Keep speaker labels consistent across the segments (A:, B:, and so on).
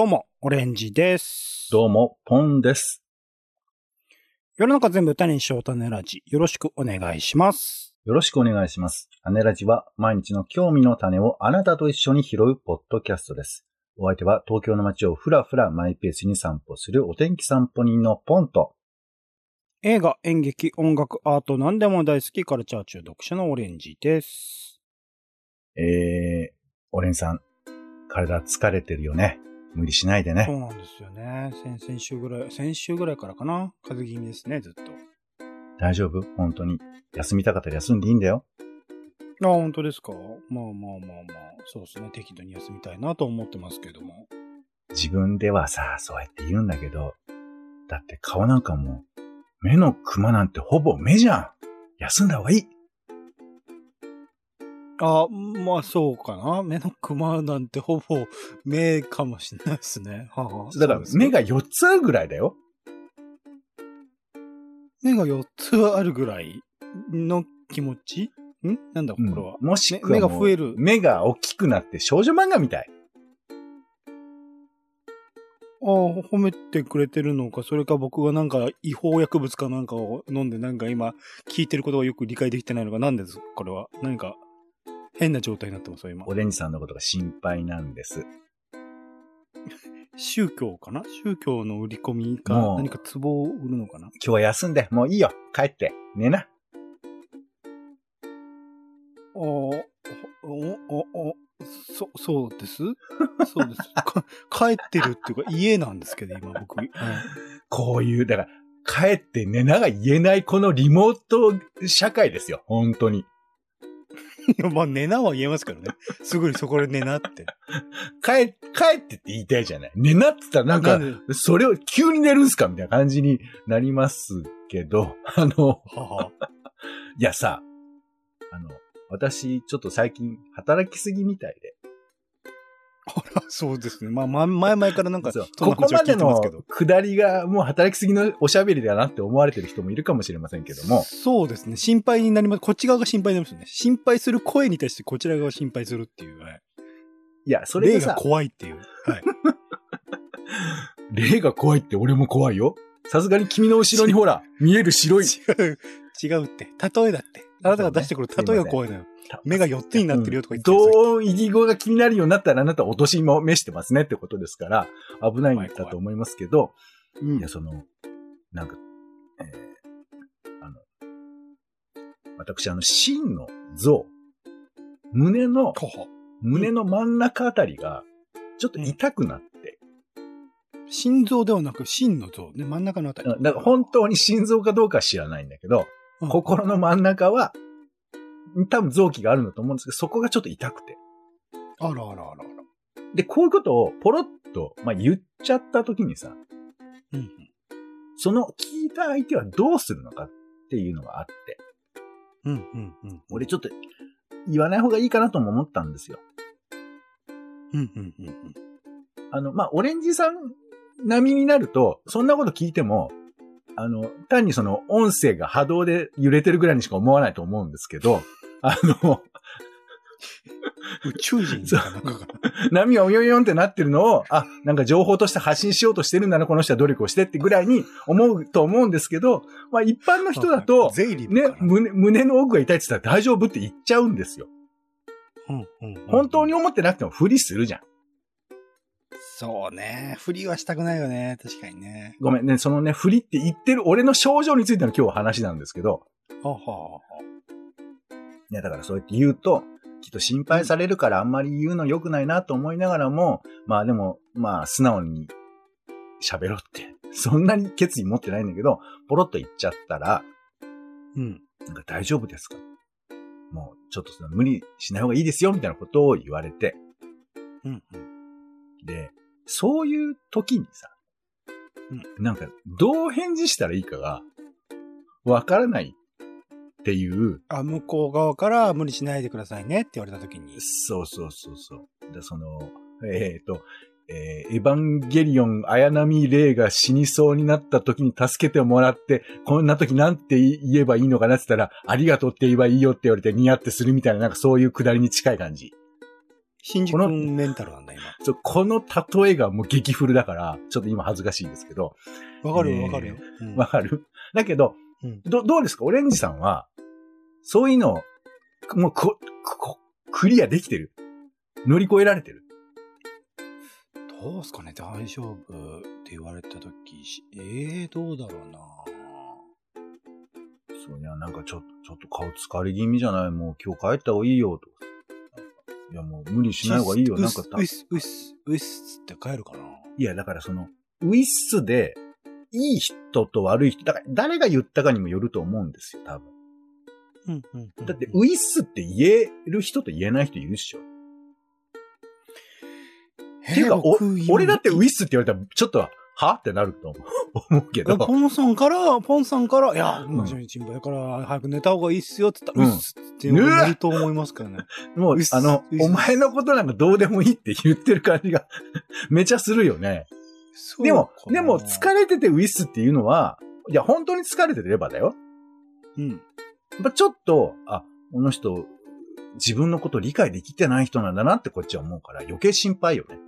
A: どうも、オレンジです。
B: どうも、ポンです。
A: 世の中全部種にしよう種ラジ。よろしくお願いします。
B: よろしくお願いします。種ラジは毎日の興味の種をあなたと一緒に拾うポッドキャストです。お相手は東京の街をふらふらマイペースに散歩するお天気散歩人のポンと、
A: 映画、演劇、音楽、アート、何でも大好きカルチャー中読者のオレンジです。
B: えー、オレンさん、体疲れてるよね。無理しないでね。
A: そうなんですよね。先々週ぐらい、先週ぐらいからかな。風邪気味ですね、ずっと。
B: 大丈夫？本当に。休みたかったら休んでいいんだよ。
A: あ、本当ですか？まあまあまあまあ。そうですね。適度に休みたいなと思ってますけども。
B: 自分ではさ、そうやって言うんだけど、だって顔なんかもう、目のクマなんてほぼ目じゃん。休んだ方がいい。
A: あ、まあそうかな。目のクマなんてほぼ目かもしれないですね。はあ、
B: だから目が4つあるぐらいだよ。
A: 目が4つあるぐらいの気持ち？ん？なんだこれは。
B: もしくは
A: 目が増える
B: 目が大きくなって少女漫画みたい。
A: ああ、褒めてくれてるのか、それか僕がなんか違法薬物かなんかを飲んでなんか今聞いてることがよく理解できてないのか、なんです？これは。何か変な状態になってますよ、今
B: オ。レンジさんのことが心配なんです。
A: 宗教かな？宗教の売り込みか
B: もう
A: 何か壺を売るのかな？
B: 今日は休んで、もういいよ。帰って。寝な。
A: おお、お、お、お、そ、そうです？そうです。か帰ってるっていうか家なんですけど、今僕。はい
B: こういう、だから、帰って寝なが言えないこのリモート社会ですよ。本当に。
A: まあ寝なは言えますからね。すぐにそこで寝なって。
B: 帰、帰ってって言いたいじゃない。寝なって言ったらなんか、
A: で？
B: それを急に寝るんすかみたいな感じになりますけど、あの、
A: ははい
B: やさ、あの、私、ちょっと最近働きすぎみたいで。
A: そうですね。まあ、ま、前々からなんか、
B: ここまでの。下りがもう働きすぎのおしゃべりだなって思われてる人もいるかもしれませんけども、
A: そうですね。心配になります。こっち側が心配になりますよね。心配する声に対してこちら側が心配するっていう。はい。
B: いや、それ
A: 霊が
B: がさ、
A: 怖いっていう。はい。
B: 霊が怖いって俺も怖いよ。さすがに君の後ろにほら、見える白い。
A: 違う、違うって。例えだって。あなたが出してくる例えが怖いのよ。目が4つになってるよとか言ってる
B: どう、入り語が気になるようになったらあなた落としも召してますねってことですから、危ないんだと思いますけど、
A: うん
B: いや、その、なんか、えーあの、私、あの、真の像、胸の、胸の真ん中あたりが、ちょっと痛くなって、
A: 心臓ではなく心の像ね。真ん中のあたり。
B: だから本当に心臓かどうかは知らないんだけど、
A: うん
B: 心の真ん中は、多分臓器があるんだと思うんですけど、そこがちょっと痛くて。
A: あらあらあらあら。
B: で、こういうことをポロッと、まあ、言っちゃった時にさ、
A: うんうん。
B: その聞いた相手はどうするのかっていうのがあって、
A: うんうんうん。
B: 俺ちょっと言わない方がいいかなとも思ったんですよ。
A: うんうんうんうん。
B: あの、まあ、オレンジさん並みになると、そんなこと聞いても、あの、単にその音声が波動で揺れてるぐらいにしか思わないと思うんですけど、あの、
A: 宇宙人
B: 波がおよよんってなってるのを、あ、なんか情報として発信しようとしてるんだな、この人は努力をしてってぐらいに思うと思うんですけど、まあ一般の人だと、ね胸、胸の奥が痛いって言ったら大丈夫って言っちゃうんですよ。
A: うんうんうん
B: 本当に思ってなくてもふりするじゃん。
A: そうね。振りはしたくないよね。確かにね。
B: ごめんね、そのね、ふりって言ってる俺の症状についての今日は話なんですけど、
A: はあはあはあ
B: いやだからそうやって言うと、きっと心配されるからあんまり言うの良くないなと思いながらも、まあでも、まあ素直に喋ろうって、そんなに決意持ってないんだけど、ポロッと言っちゃったら、
A: うん。
B: なんか大丈夫ですか？もうちょっとその無理しない方がいいですよみたいなことを言われて、
A: うんうん。
B: で、そういう時にさ、なんかどう返事したらいいかがわからないっていう、
A: あ、向こう側から無理しないでくださいねって言われたときに。
B: そうそうそうそう。で、その、えっ、と、えーエヴァンゲリオン、綾波レイが死にそうになった時に助けてもらって、こんな時なんて言えばいいのかなって言ったら、ありがとうって言えばいいよって言われてニヤってするみたいな、なんかそういうくだりに近い感じ。
A: 新宿メンタルなんだ、今。
B: そうこの例えがもう激フルだから、ちょっと今恥ずかしいですけど、
A: わかる
B: えー
A: よ、わかるよ。うん。
B: わかる？だけど、
A: うん。
B: ど、どうですか？オレンジさんは、そういうのを、もうこ、こ、クリアできてる？乗り越えられてる？
A: どうすかね、大丈夫って言われたとき、しええどうだろうな。
B: そういや、なんかちょっと、ちょっと顔疲れ気味じゃない？もう今日帰った方がいいよ、とか。いや、もう無理しない方がいいよ。なんかた
A: ウィス、ウィス、ウィスって帰るかな。
B: いや、だからその、ウィスで、いい人と悪い人、だから誰が言ったかにもよると思うんですよ、多分。
A: うんうんうん
B: だって、ウィスって言える人と言えない人いるっしょ。っていうか、お俺だってウィスって言われたら、ちょっと、は？ってなると思うけど。
A: ポンさんから、ポンさんから、いや、
B: ん
A: もちろん心配だから、早く寝た方がいいっすよって言ったら、
B: うん
A: うっすっていうと思いますからね。
B: もうあのお前のことなんかどうでもいいって言ってる感じが めちゃするよね。でも、でも疲
A: れ、
B: れててウィスっていうのは、いや、本当に疲れてればだよ。
A: うん。
B: やっぱちょっと、あ、この人、自分のこと理解できてない人なんだなってこっちは思うから余計心配よね。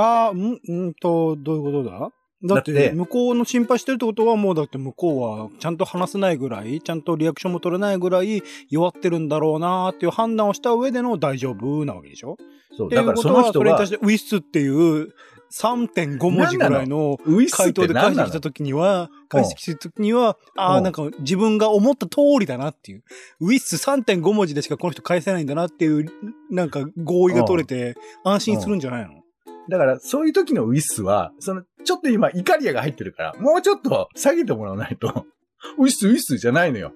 A: ああ、ん、んと、どういうことだ？だっ
B: だって
A: て、向こうの心配してるってことは、もうだって向こうは、ちゃんと話せないぐらい、ちゃんとリアクションも取れないぐらい、弱ってるんだろうなーっていう判断をした上での大丈夫なわけでしょ？
B: そう、
A: ってい
B: だから
A: うことは、
B: その人が
A: それに対し、て、ウィスっていう3.5文字ぐらいの
B: ウィスって
A: 回答で返してきたときには、返してきたときには、ああ、
B: うん。
A: なんか自分が思った通りだなっていう。ウィス3.5文字でしかこの人返せないんだなっていう、なんか合意が取れて、安心するんじゃないの？
B: だから、そういう時のウィスは、その、ちょっと今、イカリアが入ってるから、もうちょっと下げてもらわないと、ウィス、ウィスじゃないのよ。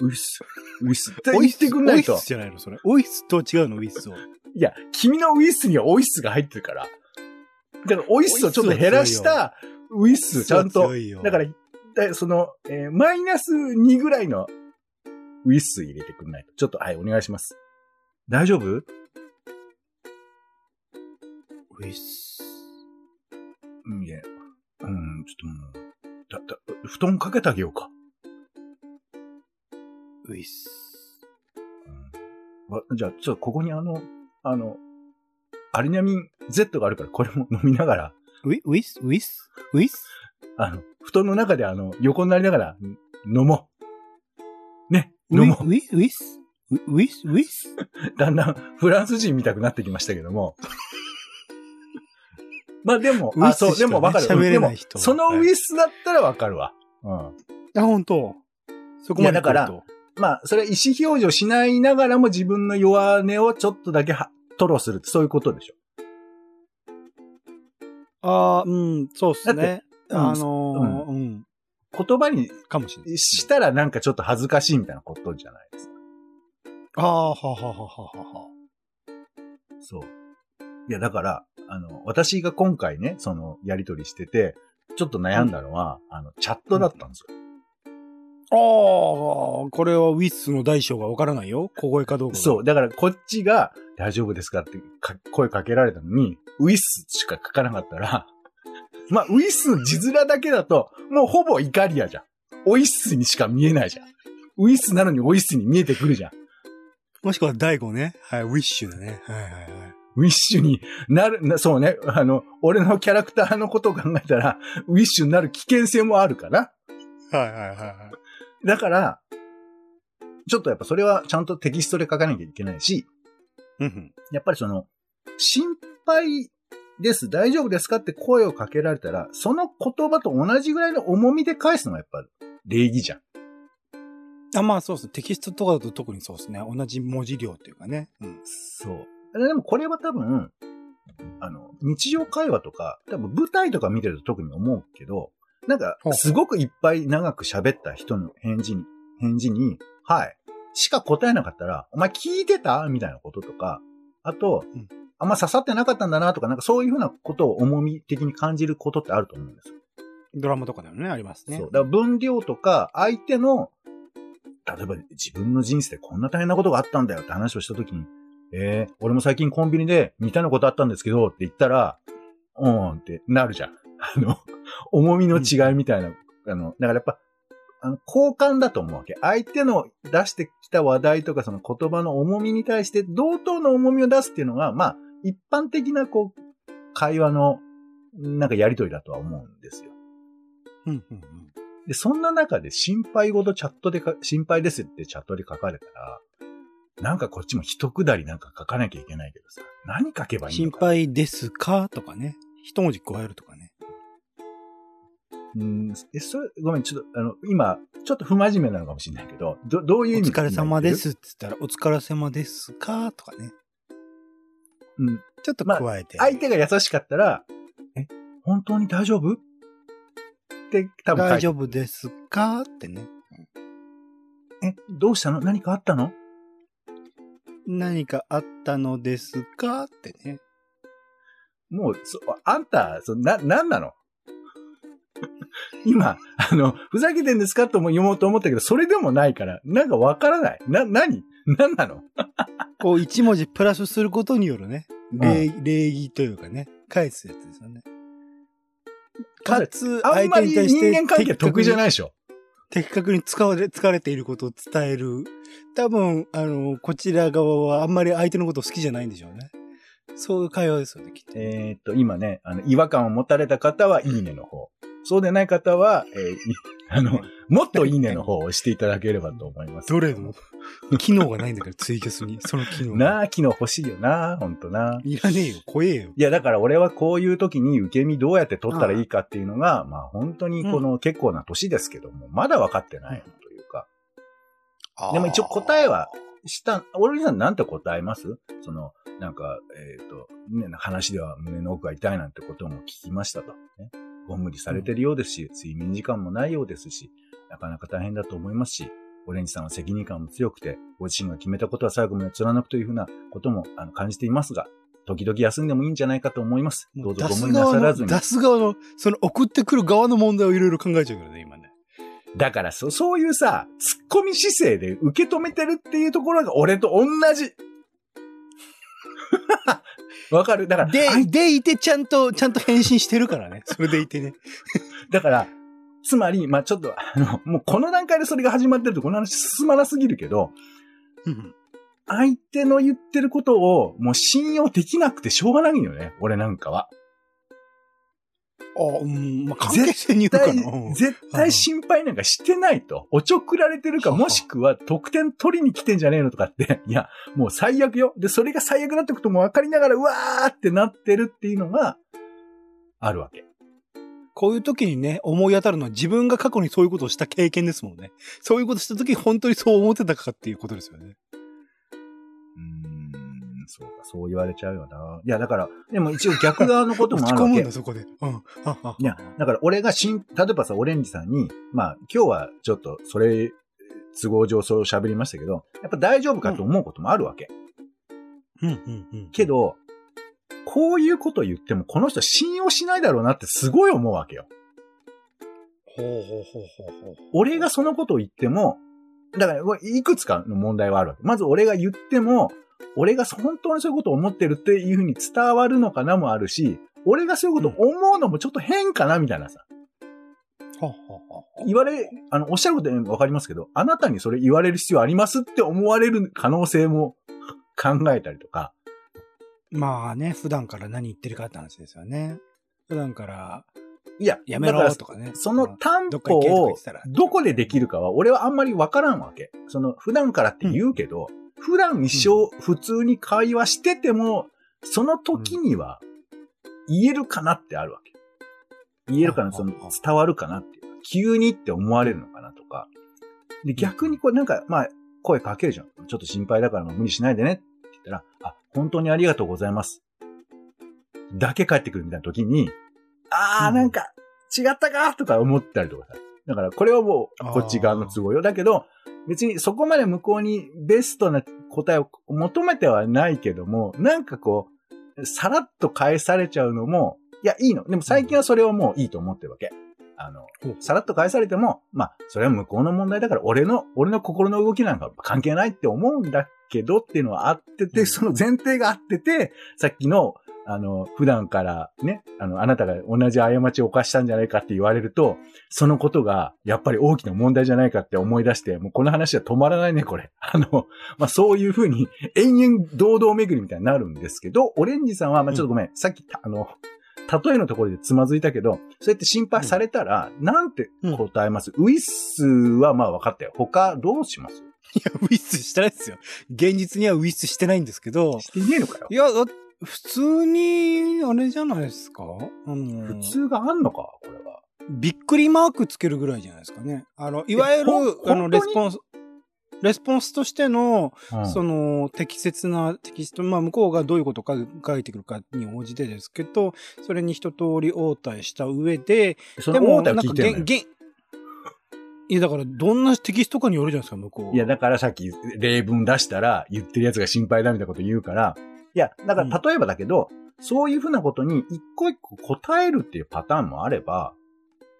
B: ウィス、ウィスって言ってくんないと
A: オイス。じゃないのそれ。オイスとは違うの、ウィスを。
B: いや、君のウィスにはオイスが入ってるから。だから、オイスをちょっと減らしたウィス、ちゃんと。
A: 強いよ
B: だから、だその、えーマイナス2ぐらいのウィス入れてくんないと。ちょっと、はい、お願いします。大丈夫？
A: ウィス。
B: うん、いや、うん、ちょっともう、だ、だ、布団かけてあげようか。
A: ウィス。
B: うん、わじゃあ、ちょっとここにあの、あの、アリナミン Z があるから、これも飲みながら、
A: ウィウィスウィスウィス
B: あの、布団の中であの、横になりながら、ん飲もう。ね、飲もう。
A: ウィウィスウウィスウィス
B: だんだんフランス人みたくなってきましたけども。まあでも、あ、そう、でもわかる。
A: 喋れ
B: でもそのウィスだったらわかるわ。うん。
A: あ、本当そこまで
B: だから
A: 来ると
B: まあ、それは意思表示をしないながらも自分の弱音をちょっとだけは吐露するってそういうことでしょ。
A: ああ、うん、そうっすね。
B: うん
A: あのーうん、
B: 言葉に
A: かもしれない。
B: したらなんかちょっと恥ずかしいみたいなことじゃないですか。
A: ああ、はははははは。
B: そう。いや、だから、あの、私が今回ね、その、やりとりしてて、ちょっと悩んだのは、あの、チャットだったんですよ。
A: ああ、これはウィスの大小がわからないよ。小声かどうかが。
B: そう。だから、こっちが、大丈夫ですかってか声かけられたのに、ウィスしか書かなかったら、まあ、ウィスの字面だけだと、もうほぼイカリアじゃん。オイスにしか見えないじゃん。ウィスなのにオイスに見えてくるじゃん。
A: もしくは大悟ね。はい、ウィッシュだね。はいはいはい。
B: ウィッシュになる、なそうね。あの、俺のキャラクターのことを考えたら、ウィッシュになる危険性もあるかな。
A: はいはいはいはい。
B: だから、ちょっとやっぱそれはちゃんとテキストで書かなきゃいけないし、
A: うんうん。
B: やっぱりその、心配です、大丈夫ですかって声をかけられたら、その言葉と同じぐらいの重みで返すのがやっぱ礼儀じゃん。
A: あ、まあそうですね。テキストとかだと特にそうですね。同じ文字量っていうかね。うん。
B: そう。でもこれは多分、あの、日常会話とか、多分舞台とか見てると特に思うけど、なんかすごくいっぱい長く喋った人の返事に、返事に、はい、しか答えなかったら、お前聞いてた？みたいなこととか、あと、
A: うん
B: あんま刺さってなかったんだなとか、なんかそういうふうなことを重み的に感じることってあると思うんですよ。
A: ドラマとかでもね、ありますね。
B: そう。だから分量とか、相手の、例えば自分の人生でこんな大変なことがあったんだよって話をしたときに、えー、俺も最近コンビニで似たようなことあったんですけどって言ったら、うーんってなるじゃん。あの、重みの違いみたいな。あの、だからやっぱ、あの、交換だと思うわけ。相手の出してきた話題とかその言葉の重みに対して同等の重みを出すっていうのが、まあ、一般的なこう、会話の、なんかやりとりだとは思うんですよ。
A: うんうんうん。
B: で、そんな中で心配ごとチャットでか、心配ですってチャットで書かれたら、なんかこっちも一くだりなんか書かなきゃいけないけどさ、何書けばいい
A: 心
B: のか。
A: 配ですか？とかね。一文字加えるとかね。
B: うん、え、それ、ごめん、ちょっと、あの、今、ちょっと不真面目なのかもしれないけど、ど、どういう
A: お
B: 意味
A: 疲れ様で。すって言ったら、お疲れ様ですか？とかね。
B: うん。
A: ちょっと加えて。
B: 相手が優しかったら、え、本当に大丈夫？って多分書いて
A: 大丈夫ですか？ってね。
B: え、どうしたの？何かあったの？
A: 何かあったのですか？ってね。
B: もう、そ、あんた、そ、な、なんなの？今、あの、ふざけてんですか？とも言おうと思ったけど、それでもないから、なんかわからない。な、何？何なの？
A: こう一文字プラスすることによるね。礼礼儀というかね。返すやつですよね。かつ、
B: あん
A: 相
B: まり
A: 手に対して
B: 人間関係得じゃない
A: い。
B: でしょ。
A: 的確に使われ、疲れていることを伝える。多分、あの、こちら側はあんまり相手のこと好きじゃないんでしょうね。そういう会話ですよね、きっと。
B: えっと、今ね、あの、違和感を持たれた方は、いいねの方。そうでない方は、えーい あの、もっといいねの方を押していただければと思います。
A: どれの機能がないんだから、ツイキャスに。その機能。
B: なあ、昨日欲しいよな、ほんとな。
A: いらねえよ、怖えよ。
B: いや、だから俺はこういう時に受け身どうやって取ったらいいかっていうのが、まあ本当にこの結構な年ですけども、まだ分かってないというか。でも一応答えはした、俺さんなんて答えます？その、なんか、えっ、と、ね、話では胸の奥が痛いなんてことも聞きましたと。ね、ご無理されてるようですし、睡眠時間もないようですし、なかなか大変だと思いますし、オレンジさんは責任感も強くて、ご自身が決めたことは最後まで貫くというふうなこともあの感じていますが、時々休んでもいいんじゃないかと思います。どうぞご無理なさらずに。
A: 出す側の、その送ってくる側の問題をいろいろ考えちゃうからね、今ね。
B: だからそ、そういうさ、突っ込み姿勢で受け止めてるっていうところが俺と同じ。わかるだから、
A: ででいてちゃんと、ちゃんと返信してるからね。それでいてね。
B: だから、つまり、まあちょっと、あの、もうこの段階でそれが始まってるとこの話進まなすぎるけど、相手の言ってることをもう信用できなくてしょうがないよね。俺なんかは。
A: あ、うん、まあ、関係性による
B: 絶対
A: かな。うん、
B: 絶対心配なんかしてないと。おちょくられてるか、もしくは得点取りに来てんじゃねえのとかって。いや、もう最悪よ。で、それが最悪だってことも分かりながら、うわーってなってるっていうのが、あるわけ。
A: こういう時にね、思い当たるのは自分が過去にそういうことをした経験ですもんね。そういうことした時本当にそう思ってたかっていうことですよね。
B: そうか、そう言われちゃうよな。いや、だから、でも一応逆側のこと
A: 落
B: もあるわけ
A: ち込むんだ、。そこで。うん。い
B: や、だから俺がしん、例えばさ、オレンジさんに、まあ、今日はちょっと、それ、都合上そう喋りましたけど、やっぱ大丈夫かと思うこともあるわけ。
A: うん、うん、うん。
B: けど、こういうこと言っても、この人信用しないだろうなってすごい思うわけよ。
A: ほうほうほうほうほう。
B: 俺がそのことを言っても、だから、いくつかの問題はあるわけ。まず俺が言っても、俺が本当にそういうことを思ってるっていうふうに伝わるのかなもあるし、俺がそういうことを思うのもちょっと変かなみたいなさ。
A: はははは
B: 言われ、あの、おっしゃることわかりますけど、あなたにそれ言われる必要ありますって思われる可能性も考えたりとか。
A: まあね、普段から何言ってるかって話ですよね。普段から、
B: いや、
A: やめろとかね。
B: その担保をどこでできるかは俺はあんまりわからんわけ。その普段からって言うけど、普段一生普通に会話してても、その時には言えるかなってあるわけ。言えるかな、その伝わるかなっていう。急にって思われるのかなとか。で、逆にこれなんか、まあ、声かけるじゃん。ちょっと心配だから無理しないでねって言ったら、あ、本当にありがとうございます。だけ帰ってくるみたいな時に、あー、
A: うん
B: なんか、違ったかとか思ったりとかさ。だから、これはもう、こっち側の都合よ。だけど、別にそこまで向こうにベストな答えを求めてはないけども、なんかこう、さらっと返されちゃうのも、いや、いいの。でも最近はそれはもういいと思ってるわけ。あの、さらっと返されても、まあ、それは向こうの問題だから、俺の、俺の心の動きなんか関係ないって思うんだけどっていうのはあってて、
A: うん
B: その前提があってて、さっきの、あの、普段からね、あの、あなたが同じ過ちを犯したんじゃないかって言われると、そのことが、やっぱり大きな問題じゃないかって思い出して、もうこの話は止まらないね、これ。あの、まあ、そういうふうに、延々堂々巡りみたいになるんですけど、オレンジさんは、まあ、ちょっとごめん、さっき、あの、例えのところでつまずいたけど、そうやって心配されたら、なんて答えます、ウィスはまあ分かったよ。他どうします？
A: いや、ウィスしてないですよ。現実にはウィスしてないんですけど。
B: してねえのかよ。
A: いや、だ普通に、あれじゃないですか？あの、
B: 普通があんのか？これは。
A: びっくりマークつけるぐらいじゃないですかね。あの、いわゆるあの、レスポンス、レスポンスとしての、
B: うん
A: その、適切なテキスト、まあ、向こうがどういうことを書いてくるかに応じてですけど、それに一通り応対した上で、
B: そ
A: でも、なんか、げん、げん、いや、だから、どんなテキストかによるじゃないですか、向こう。
B: いや、だからさっき例文出したら言ってるやつが心配だみたいなこと言うから、いや、だから例えばだけど、そういうふうなことに一個一個答えるっていうパターンもあれば、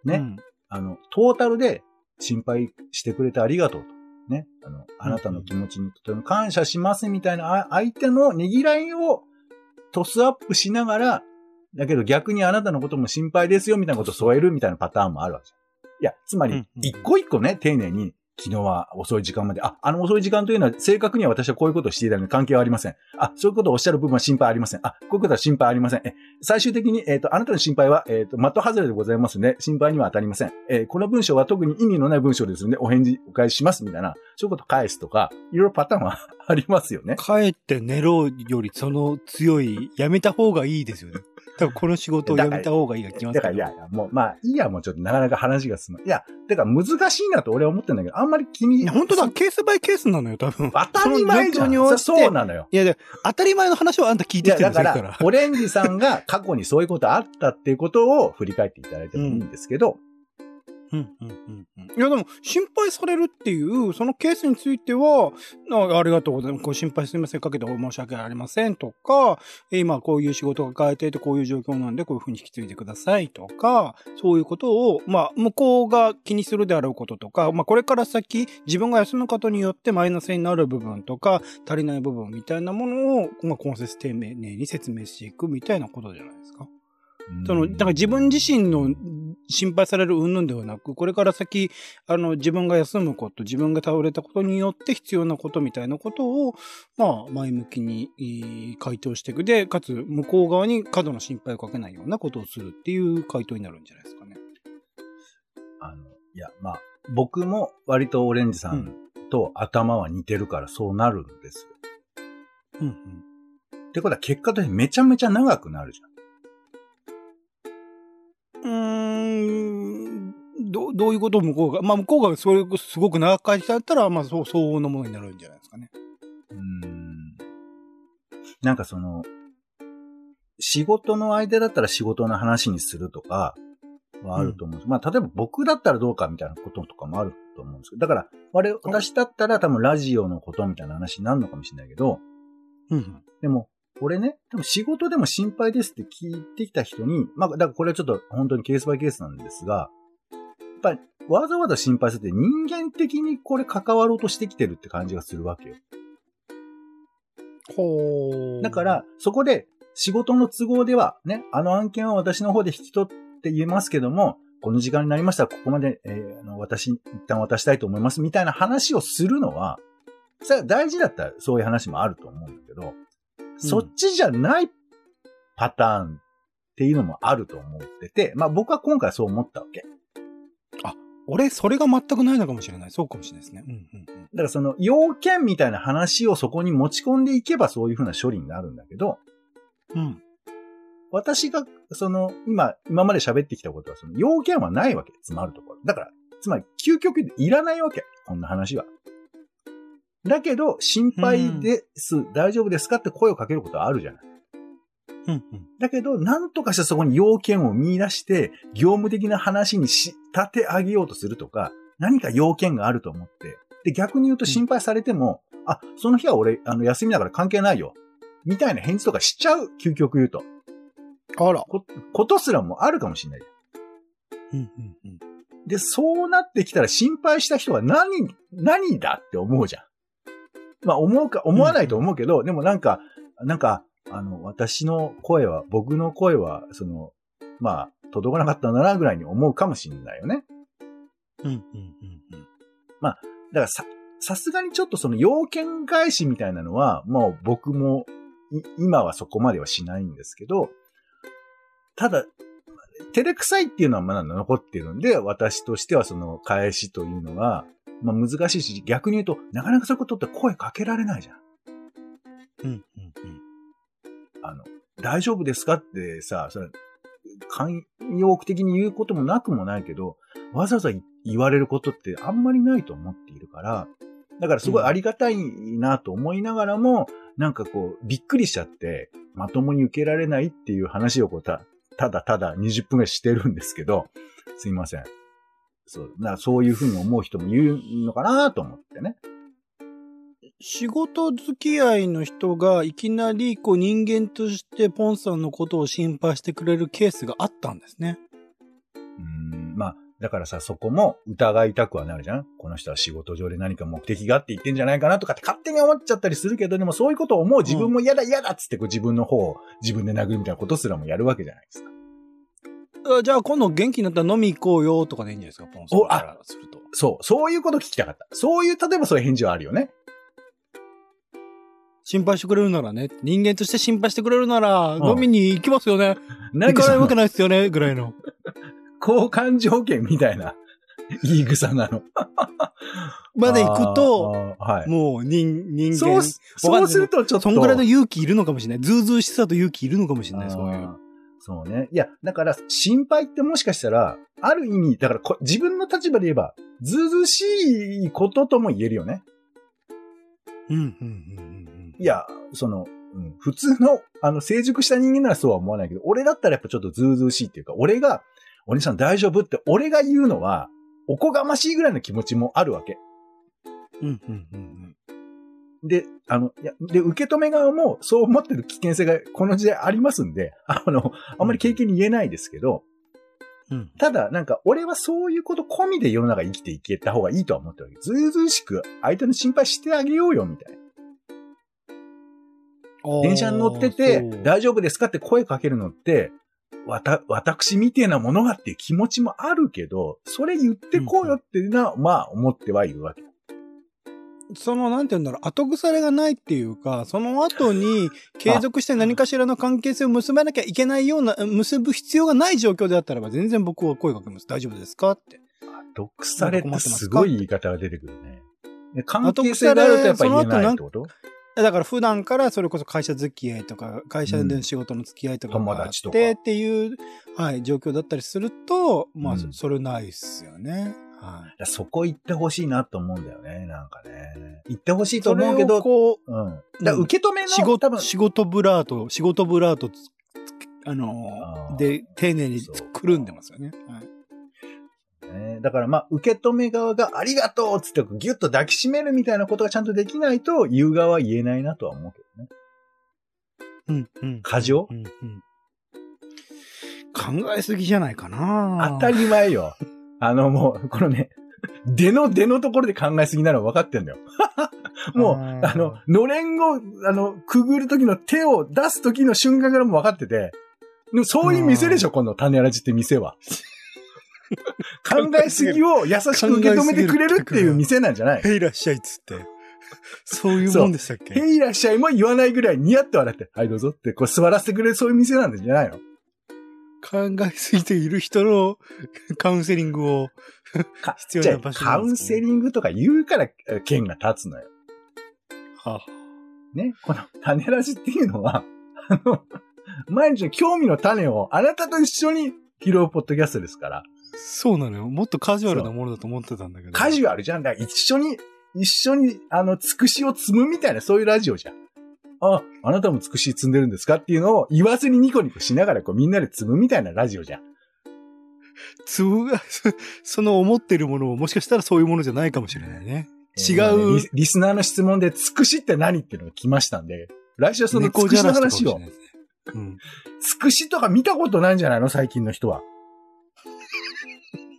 B: ね、
A: うん
B: あの、トータルで心配してくれてありがとうと。ね。あの、あなたの気持ちにとても感謝しますみたいなあ相手のねぎらいをトスアップしながら、だけど逆にあなたのことも心配ですよみたいなことを添えるみたいなパターンもあるわけじゃん。いや、つまり
A: うんうん、
B: 一個一個ね、丁寧に、昨日は遅い時間まで、あ、あの遅い時間というのは正確には私はこういうことをしていたので関係はありません。あ、そういうことをおっしゃる部分は心配ありません。あ、こういうことは心配ありません。え、最終的に、えっ、と、あなたの心配は、えっ、と、的外れでございますので、心配には当たりません。えーこの文章は特に意味のない文章ですので、お返事お返しします、みたいな、そういうこと返すとか、いろいろパターンはありますよね。
A: 帰って寝ろよりその強い、やめた方がいいですよね。多分この仕事をやめた方がいいが来ます
B: だから、いやいや、もう、まあ、いいや、もうちょっとなかなか話が進む。いや、だから難しいなと俺は思ってるんだけど、あんまり君、
A: 本当だ、
B: そ
A: ケースバイケースなのよ、多分。
B: 当たり前じゃん。
A: そ
B: そそうなのよ。
A: いや、で当たり前の話をあんた聞いてきてる
B: だか
A: んですから
B: ら、。オレンジさんが過去にそういうことあったっていうことを振り返っていただいてもいいんですけど、
A: うんうんうんうんいや、でも、心配されるっていう、そのケースについては、あありがとうございます。ご心配すみません。かけて申し訳ありませんとか、今こういう仕事が変えていて、こういう状況なんで、こういうふうに引き継いでくださいとか、そういうことを、まあ、向こうが気にするであろうこととか、まあ、これから先、自分が休むことによってマイナスになる部分とか、足りない部分みたいなものを、まあ、今節丁寧に説明していくみたいなことじゃないですか。その、だから自分自身の心配される云々ではなく、これから先、あの、自分が休むこと、自分が倒れたことによって必要なことみたいなことを、まあ、前向きにえー回答していく。で、かつ、向こう側に過度の心配をかけないようなことをするっていう回答になるんじゃないですかね。
B: あの、いや、まあ、僕も割とオレンジさんと頭は似てるからそうなるんですよ。
A: うんうん。
B: ってことは結果としてめちゃめちゃ長くなるじゃん。
A: うーん、どどういうことを向こうが、まあ向こうがそれすごく長く書いてあったら、まあそう、相応のものになるんじゃないですかね。
B: うーんなんかその、仕事の相手だったら仕事の話にするとかはあると思うんです。まあ、例えば僕だったらどうかみたいなこととかもあると思うんですけど、だから、私だったら多分ラジオのことみたいな話になるのかもしれないけど、
A: うんうん。
B: でも、俺ね、多分仕事でも心配ですって聞いてきた人に、まあ、だからこれはちょっと本当にケースバイケースなんですが、やっぱりわざわざ心配するって人間的にこれ関わろうとしてきてるって感じがするわけよ。
A: ほー
B: だか、ら、そこで仕事の都合では、ね、あの案件は私の方で引き取って言えますけども、この時間になりましたら、ここまで、えーあの私、一旦渡したいと思います、みたいな話をするのは、それは大事だったらそういう話もあると思うんだけど、そっちじゃないパターンっていうのもあると思ってて、まあ僕は今回そう思ったわけ。
A: 俺、それが全くないのかもしれない。そうかもしれないですね。うんうんうん。
B: だからその要件みたいな話をそこに持ち込んでいけばそういうふうな処理になるんだけど、
A: うん。
B: 私が、その、今、今まで喋ってきたことは、その、要件はないわけ。つまるところ。だから、つまり、究極いらないわけ。こんな話は。だけど、心配です、大丈夫ですかって声をかけることはあるじゃない。
A: うんうん。
B: だけど、なんとかしてそこに要件を見出して、業務的な話にし、立て上げようとするとか、何か要件があると思って、で、逆に言うと心配されても、あ、その日は俺、あの、休みだから関係ないよ。みたいな返事とかしちゃう。究極言うと。
A: あら。
B: こことすらもあるかもしれない。
A: うんうんうん。
B: で、そうなってきたら心配した人は何、何だって思うじゃん。まあ思うか、思わないと思うけど、でもなんか、なんか、あの、私の声は、僕の声は、その、まあ、届かなかったんだな、ぐらいに思うかもしれないよね。
A: うん、うん、うん、
B: だからさ、さすがにちょっとその要件返しみたいなのは、もう僕も、い今はそこまではしないんですけど、ただ、照れくさいっていうのはまだ残ってるんで、私としてはその返しというのが、まあ難しいし、逆に言うと、なかなかそういうことって声かけられないじゃん。
A: うん。うん、うん、
B: あの、大丈夫ですかってさ、それ、寛容的に言うこともなくもないけど、わざわざ言われることってあんまりないと思っているから、だからすごいありがたいなと思いながらも、なんかこう、びっくりしちゃって、まともに受けられないっていう話をこうた、ただただ20分ぐらいしてるんですけど、すいません。そう、なそういうふうに思う人もいるのかなと思ってね。
A: 仕事付き合いの人がいきなりこう人間としてポンさんのことを心配してくれるケースがあったんですね。
B: うーん、まあ、だからさ、そこも疑いたくはなるじゃん？この人は仕事上で何か目的があって言ってんじゃないかなとかって勝手に思っちゃったりするけど、でもそういうことを思う自分も嫌だ嫌だっつってこう自分の方を自分で殴るみたいなことすらもやるわけじゃないですか。
A: あじゃあ今度元気になったら飲み行こうよとかでいいんじゃないですか、ポンさんからすると。
B: そう、そういうこと聞きたかった。そういう、例えばそういう返事はあるよね。
A: 心配してくれるならね。人間として心配してくれるなら、
B: うん
A: 飲みに行きますよね。行
B: 何
A: かないわけないですよね、ぐらいの。
B: 交換条件みたいな 言い草なの。
A: まで行くと、
B: はい。
A: もう人、人間。
B: そうす、そうするとちょっと。
A: そんぐらいの勇気いるのかもしれない。ずうずうしさと勇気いるのかもしれない、そういう。
B: そうね。いや、だから、心配ってもしかしたら、ある意味、だからこ自分の立場で言えば、ずうずうしいこととも言えるよね。
A: うん、うん、うん、うん。
B: いや、その、うん、普通の、あの、成熟した人間ならそうは思わないけど、俺だったらやっぱちょっとずうずうしいっていうか、俺が、お兄さん大丈夫？って俺が言うのは、おこがましいぐらいの気持ちもあるわけ。
A: うん、うん、うん、
B: で、あの、いや、で、受け止め側もそう思ってる危険性がこの時代ありますんで、あの、あんまり経験に言えないですけど、
A: うん。
B: ただ、なんか、俺はそういうこと込みで世の中生きていけた方がいいとは思ってるわけ。ずうずうしく相手の心配してあげようよ、みたいな。
A: うん。
B: 電車に乗ってて、大丈夫ですかって声かけるのって、わた、私みてえなものがっていう気持ちもあるけど、それ言ってこうよっていうのは、まあ、思ってはいるわけ。
A: その、なんて言うんだろう、後腐れがないっていうか、その後に継続して何かしらの関係性を結ばなきゃいけないような、結ぶ必要がない状況であったらば、全然僕は声かけます。大丈夫ですかって。
B: 毒されってすごい言い方が出てくるね。で関係性があるとやっぱ言えないってこと？
A: だから普段からそれこそ会社付き合いとか、会社での仕事の付き合いとかがあっ
B: 友達と
A: っていう、はい、状況だったりすると、まあ、
B: うん
A: それないっすよね。はい。
B: そこ行ってほしいなと思うんだよね、なんかね。行ってほしいと思うけど、
A: こう、
B: うん。だ受け止めの、
A: 仕事、仕事ブラート、仕事ブラートあの
B: あー
A: ー、で、丁寧にくるんでますよね。はい
B: ね。だからまあ、受け止め側がありがとうっつってギュッと抱きしめるみたいなことがちゃんとできないと、言う側は言えないなとは思うけどね。
A: うん、うん。
B: 過剰？
A: うん、うん。考えすぎじゃないかな
B: 当たり前よ。あのもう、このね、出の出のところで考えすぎなのは分かってんだよ。もう、
A: あ
B: の、のれんを、あの、くぐるときの手を出すときの瞬間からもう分かってて、そういう店でしょ、この種ラジって店は。考えすぎを優しく受け止めてくれるっていう店なんじゃない？
A: へいらっしゃいっつって。そういうもんでしたっけ？
B: へいらっしゃいも言わないぐらいニヤって笑って、はいどうぞってこう座らせてくれるそういう店なんじゃないの？
A: 考えすぎている人のカウンセリングを
B: か
A: 必要な場所
B: じゃあカウンセリングとか言うからえ剣が立つのよ。
A: は
B: ね。この種ラジっていうのは、あの、毎日の興味の種をあなたと一緒に拾うポッドキャストですから。
A: そうなのよ。もっとカジュアルなものだと思ってたんだけど。
B: カジュアルじゃん。だ一緒に、一緒に、あの、つくしを積むみたいな、そういうラジオじゃん。あ、あなたもつくし積んでるんですかっていうのを言わずにニコニコしながら、こうみんなで積むみたいなラジオじゃん。
A: つぶが、その思ってるものももしかしたらそういうものじゃないかもしれないね。違う
B: えーリリスナーの質問で、つくしって何っていうのが来ましたんで、来週はそのつくしの話を。つくしとか見たことないんじゃないの？最近の人は。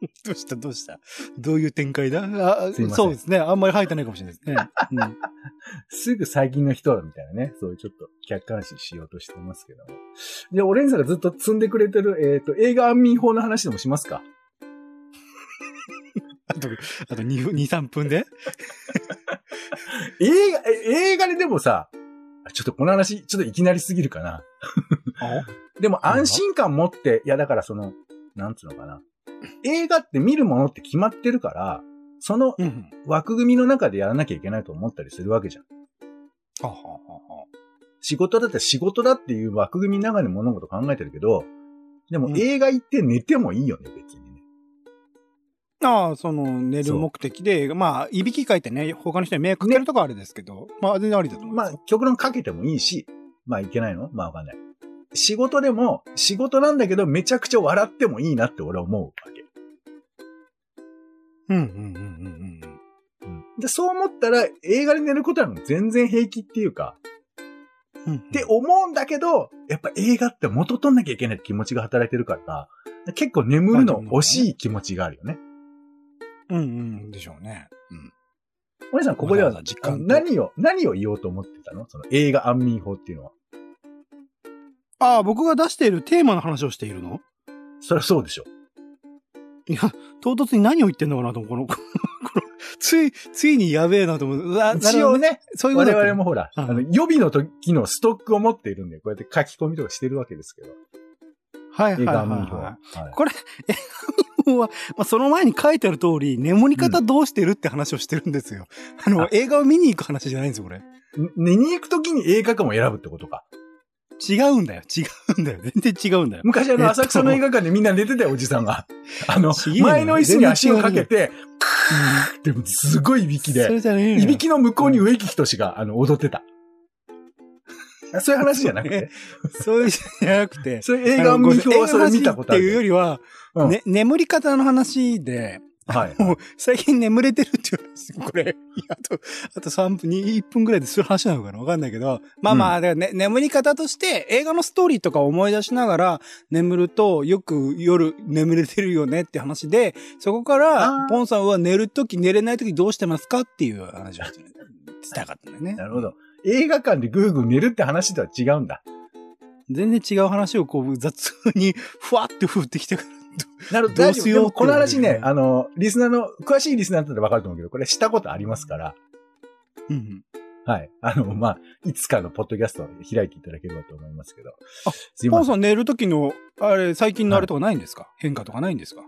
A: どうしたどうした？どういう展開だ？あそうですね。あんまり入ってないかもしれないですね。うん
B: すぐ最近の人みたいなね、そういうちょっと客観視しようとしてますけども。で、オレンジさんがずっと積んでくれてる、えっ、と、映画安眠法の話でもしますか？
A: あと、あと2、2 3分で？
B: 映画、え映画ででもさ、ちょっとこの話、ちょっといきなりすぎるかな。でも安心感持って、いやだからその、なんつうのかな。映画って見るものって決まってるから、その
A: うん。
B: 枠組みの中でやらなきゃいけないと思ったりするわけじゃん。
A: はあはあは
B: 仕事だって仕事だっていう枠組みの中で物事考えてるけど、でも
A: うん
B: 映画行って寝てもいいよね、別にね。
A: あ。ああ、その、寝る目的で、まあ、いびきかいてね、他の人に迷惑かけるとかあれですけど、まあ、全然ありだと思いま。
B: ますあ、極論かけてもいいし、まあいけないの？まあわかんない。仕事でも、仕事なんだけど、めちゃくちゃ笑ってもいいなって俺は思うわけ。
A: うん、うん、うん、うん、
B: で、そう思ったら、映画で寝ることは全然平気っていうか、
A: うん。
B: って思うんだけど、やっぱ映画って元取んなきゃいけないって気持ちが働いてるから、結構眠るの惜しい気持ちがあるよね。
A: うん、うん、でしょうね。うん。
B: お姉さん、ここでは
A: 実感と
B: 何を、何を言おうと思ってたの？その映画安眠法っていうのは。
A: ああ、僕が出しているテーマの話をしているの？
B: そりゃそうでしょ。
A: いや、唐突に何を言ってんのかなと思う。この、この、つい、ついにやべえなと思う。うわなるほど
B: 一応ね、我
A: そういうことだった
B: 々もほら、
A: うん
B: あの、予備の時のストックを持っているんで、こうやって書き込みとかしてるわけですけど。
A: はいはいはい、
B: は。
A: は。
B: はいい
A: これ、映画見は、まあ、その前に書いてある通り、眠り方どうしてるって話をしてるんですよ。あの
B: あ、
A: 映画を見に行く話じゃないんですよ、これ。
B: 寝に行く時に映画館を選ぶってことか。
A: 違うんだよ、違うんだよ、全然違うんだよ。
B: 昔あの、
A: えっと
B: 浅草の映画館でみんな寝てたよ、おじさんが。あの前の椅子に足をかけて、
A: う
B: でもすごいいびきで、いびきの向こうに植木仁が、あの、踊ってた。そういう話じゃなくて、
A: そういうじゃなくて、
B: そういう映画を見たことあ
A: 映画の話っていうよ
B: る。
A: りは、
B: うん。
A: ね、眠り方の話で、
B: はい。
A: もう最近眠れてるって言うんですよ。これ、あと、あと3分、2 1分ぐらいでする話なのかな？わかんないけど、まあまあ、だからね、眠り方として映画のストーリーとかを思い出しながら眠るとよく夜眠れてるよねって話で、そこか
B: あ
A: ら
B: ー、
A: ポンさんは寝るとき寝れないときどうしてますかっていう話をしたかったんだよね。
B: なるほど。映画館でぐーぐー寝るって話とは違うんだ。
A: 全然違う話をこう雑にふわって振ってきてくる。
B: なるほど。
A: どうしよう
B: この話ねあの、リスナーの、詳しいリスナーだったらわかると思うけど、これしたことありますから、
A: うん。
B: はい。あの、まあ、いつかのポッドキャストを開いていただければと思いますけど。
A: あ
B: すいません。
A: さん寝るときの、あれ、最近のあれとかないんですか、変化とかないんですか？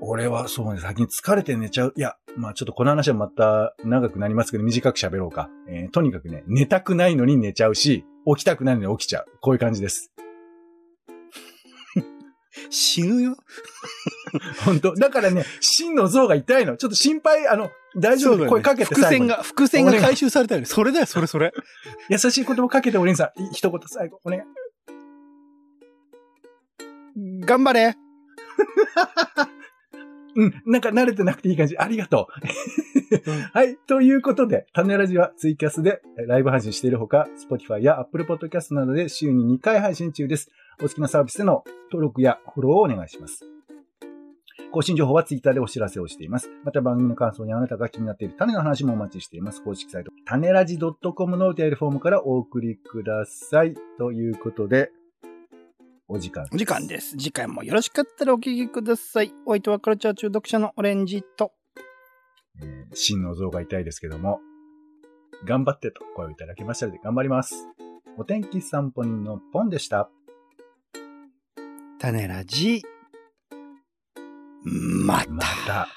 B: 俺はそうね、先に疲れて寝ちゃう。いや、まあちょっとこの話はまた長くなりますけど、短く喋ろうか。えーとにかくね、寝たくないのに寝ちゃうし、起きたくないのに起きちゃう。こういう感じです。
A: 死ぬよ？
B: 本当？だからね、真の像が痛いの。ちょっと心配、あの、大丈夫、
A: ね
B: 声かけて
A: 伏線が、伏線が回収されたよね。それだよ、それそれ。
B: 優しい言葉かけて、お姉さん。い一言最後、お願い。
A: 頑張れ
B: うん、なんか慣れてなくていい感じ。ありがとう。はい。ということで、種ラジはツイキャスでえライブ配信しているほか、Spotify や Apple Podcast などで週に2回配信中です。お好きなサービスでの登録やフォローをお願いします。更新情報は Twitter でお知らせをしています。また番組の感想やあなたが気になっている種の話もお待ちしています。公式サイト、種ラジ .com のお便りフォームからお送りください。ということで、お時間です。
A: お時間です。次回もよろしかったらお聞きください。お相手はカルチャー中読者のオレンジと。
B: えー真の像が痛いですけども、頑張ってと声をいただきましたので頑張ります。お天気散歩人のポンでした。
A: 種ラジ。また。
B: また。